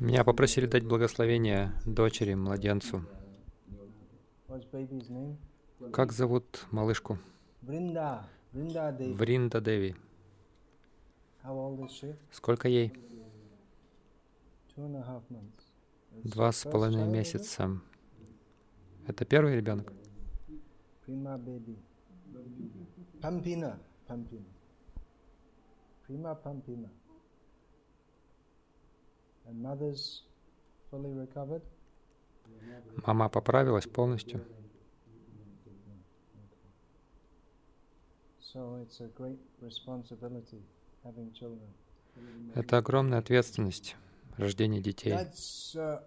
Меня попросили дать благословение дочери, младенцу. Как зовут малышку? Вринда Деви. Сколько ей? Два с половиной месяца. Это первый ребенок? Pampina, Pampina. Prima Pampina. And mother's fully recovered? Мама поправилась полностью. So it's a great responsibility having children. Это огромная ответственность рождение детей. That's uh,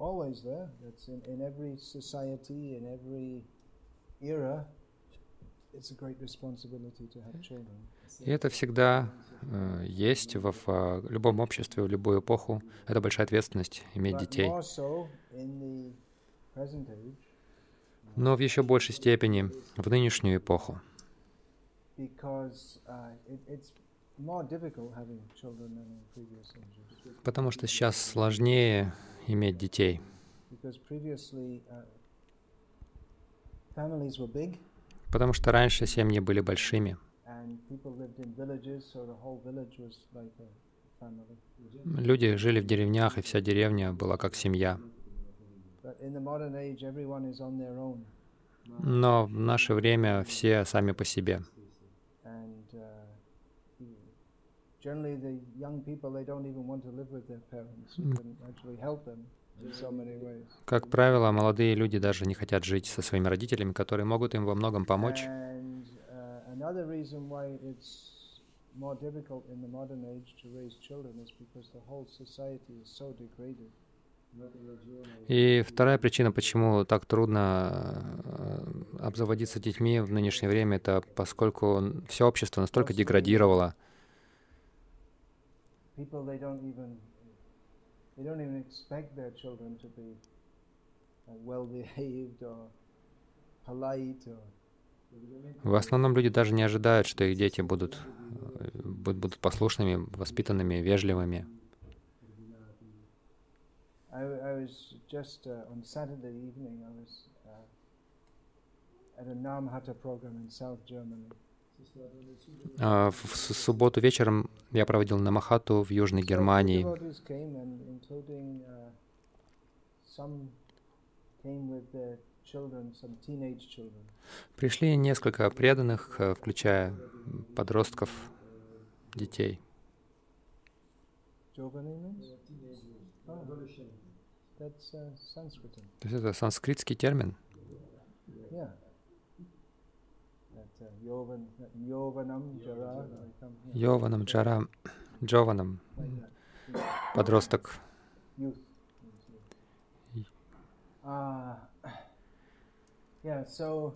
always there. That's in, in every society, in every era. It's a great responsibility to have children. И это всегда э, есть в, в любом обществе, в любую эпоху. Это большая ответственность иметь детей. Но в еще большей степени в нынешнюю эпоху, uh, потому что сейчас сложнее иметь детей. Uh, Потому что раньше семьи были большими. Люди жили в деревнях, и вся деревня была как семья. Но в наше время все сами по себе. uh. Как правило, молодые люди даже не хотят жить со своими родителями, которые могут им во многом помочь. Uh, another reason why it's more difficult in the modern age to raise children is because the whole society is so degraded. И вторая причина, почему так трудно э, обзаводиться детьми в нынешнее время, это поскольку все общество настолько деградировало. People В основном люди даже не ожидают, что их дети будут, э, буд- будут послушными, воспитанными, вежливыми. Uh, uh, А В субботу вечером я проводил Намахату в Южной Германии. uh, some came with Пришли несколько преданных, э, включая подростков, детей. That's uh. То есть это санскритский термин. Yeah. That uh, Yovan, yeah, so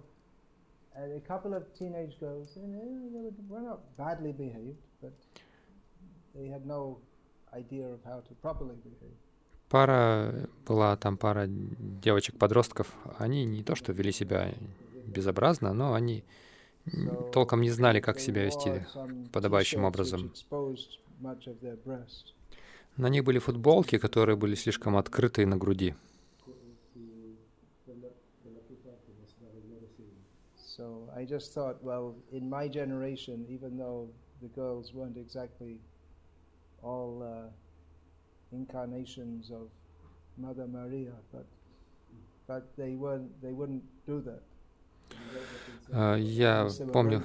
uh, a couple of teenage girls, uh, they were, not badly behaved, but they had no idea of how to properly behave. Пара, была там пара девочек-подростков, они не то что вели себя безобразно, но они толком не знали, как себя вести подобающим образом. На них были футболки, которые были слишком открытые на груди. So I just thought, well, in my generation, even though the girls weren't exactly all uh, incarnations of Mother Maria, but but they weren't they wouldn't do that. А, Я помню,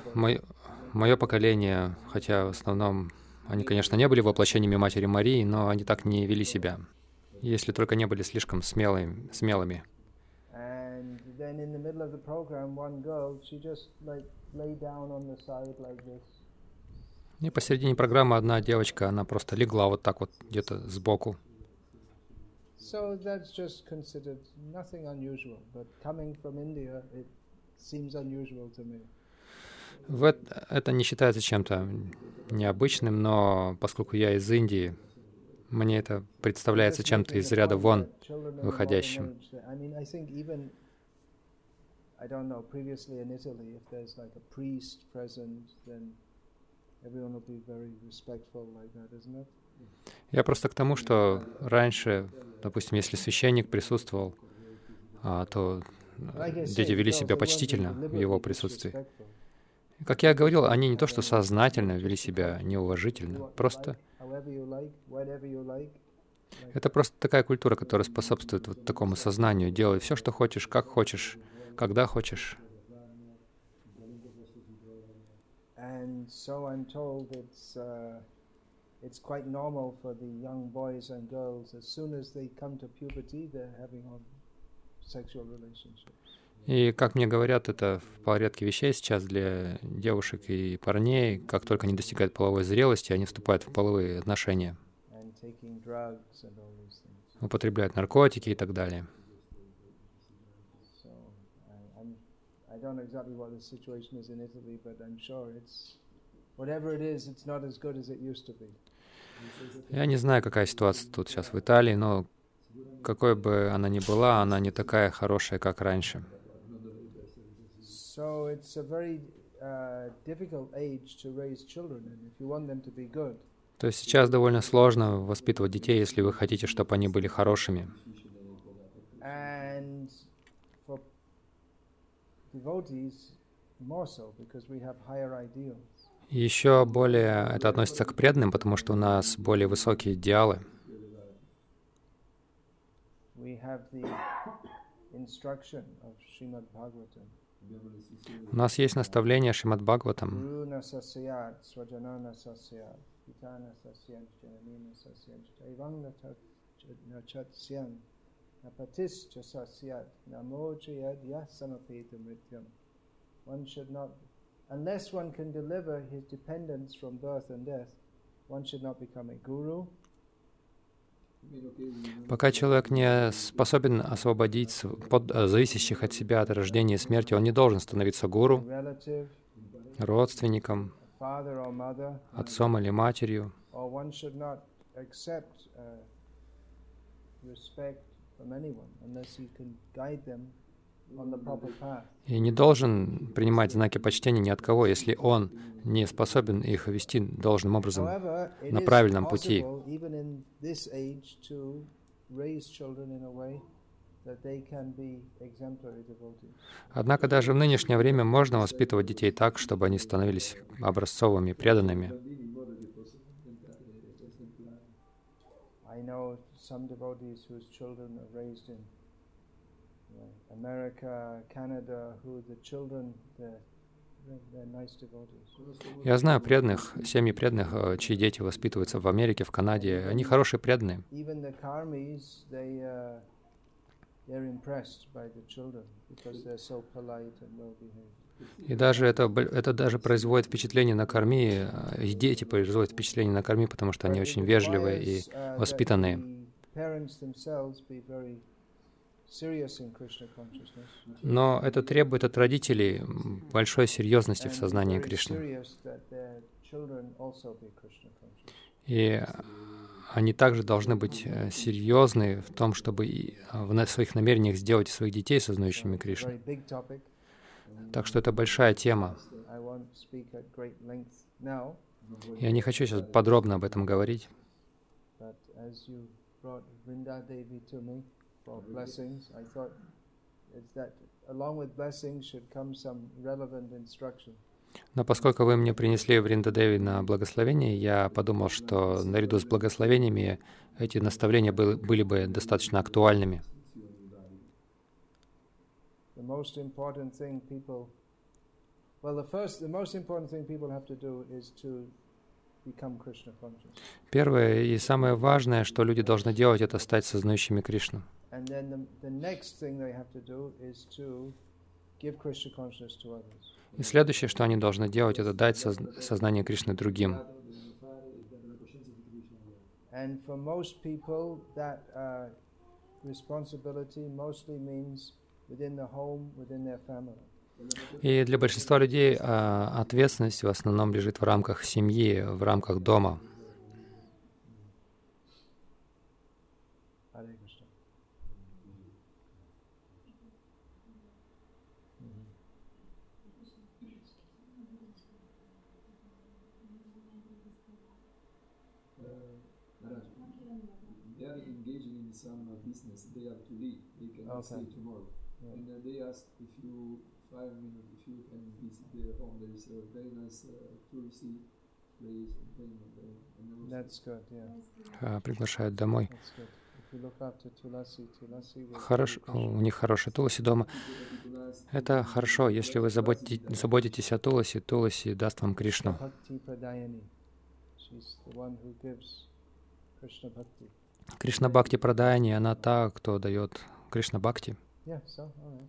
мое поколение, хотя в основном они, конечно, не были воплощениями Матери Марии, но они так не вели себя, если только не были слишком смелыми. смелыми. And in the middle of the program, one girl, she just like lay down on the side like this, И посередине программы одна девочка, она просто легла вот так вот где-то сбоку. So that's just considered nothing unusual, but coming from India, it seems unusual to me. В эт- это не считается чем-то необычным, но поскольку я из Индии, мне это представляется чем-то из ряда вон. выходящим. That- I don't know, previously in Italy, if there's like a priest present, then Я просто к тому, что раньше, допустим, если священник присутствовал, а, то дети вели себя почтительно в его присутствии. Как я говорил, они не то что сознательно вели себя неуважительно, просто это просто такая культура, которая способствует вот такому сознанию. Делай все, что хочешь, как хочешь, когда хочешь. it's quite normal for the young boys and girls, as soon as they come to puberty, they're having sexual relationships. И, как мне говорят, это в порядке вещей сейчас для девушек и парней. Как только они достигают половой зрелости, они вступают в половые отношения. Употребляют наркотики и так далее. Я не знаю, какая ситуация тут сейчас в Италии, но какой бы она ни была, она не такая хорошая, как раньше. So it's a very uh, difficult age to raise children, and if you want them to be good. То есть сейчас довольно сложно воспитывать детей, если вы хотите, чтобы они были хорошими. Еще более это относится к преданным, потому что у нас более высокие идеалы. У нас есть наставление Шримад Бхагаватам. One should not, unless one can deliver his dependence from birth and death, one should not become a guru, Пока человек не способен освободить под, э, зависящих от себя от рождения и смерти, он не должен становиться гуру, родственником, отцом или матерью. И не должен принимать знаки почтения ни от кого, если он не способен их вести должным образом на правильном пути. Однако даже в нынешнее время можно воспитывать детей так, чтобы они становились образцовыми, преданными. Know some devotees whose children are raised in America, Canada, who the children, я знаю преданных, семьи преданных, э, чьи дети воспитываются в Америке, в Канаде. Они хорошие преданные. И даже это, это даже производит впечатление на корми, э, и дети производят впечатление на корми, потому что они очень вежливые и uh, воспитанные. Но это требует от родителей большой серьезности в сознании Кришны. И они также должны быть э, серьезны в том, чтобы в своих намерениях сделать своих детей сознающими Кришну. Так что это большая тема. Я не хочу сейчас подробно об этом говорить for blessings, I thought it's that along with blessings should come some relevant instruction. Но поскольку вы мне принесли Вриндадеви на благословение, я подумал, что наряду с благословениями эти наставления были, были бы достаточно актуальными. The Первое и самое важное, что люди должны делать, это стать сознающими Кришну. И следующее, что они должны делать, это дать сознание Кришны другим. responsibility mostly means within the home, within their family. И для большинства людей а, ответственность в основном лежит в рамках семьи, в рамках дома. Okay. Yeah. And they ask if you five minutes, if you can visit their home. There is a very nice uh, touristy place and thing. And, uh, and I was- That's good, yeah. А, Приглашают домой. That's good. If you look after Tulasi, Tulasi will Хорош, у них хороший Туласи дома. Это хорошо, если вы заботи- заботитесь о Туласи, Туласи даст вам Кришну. The. Кришна Бхакти Прадаяни, она та, кто дает Кришна Бхакти. Yeah, so, all right.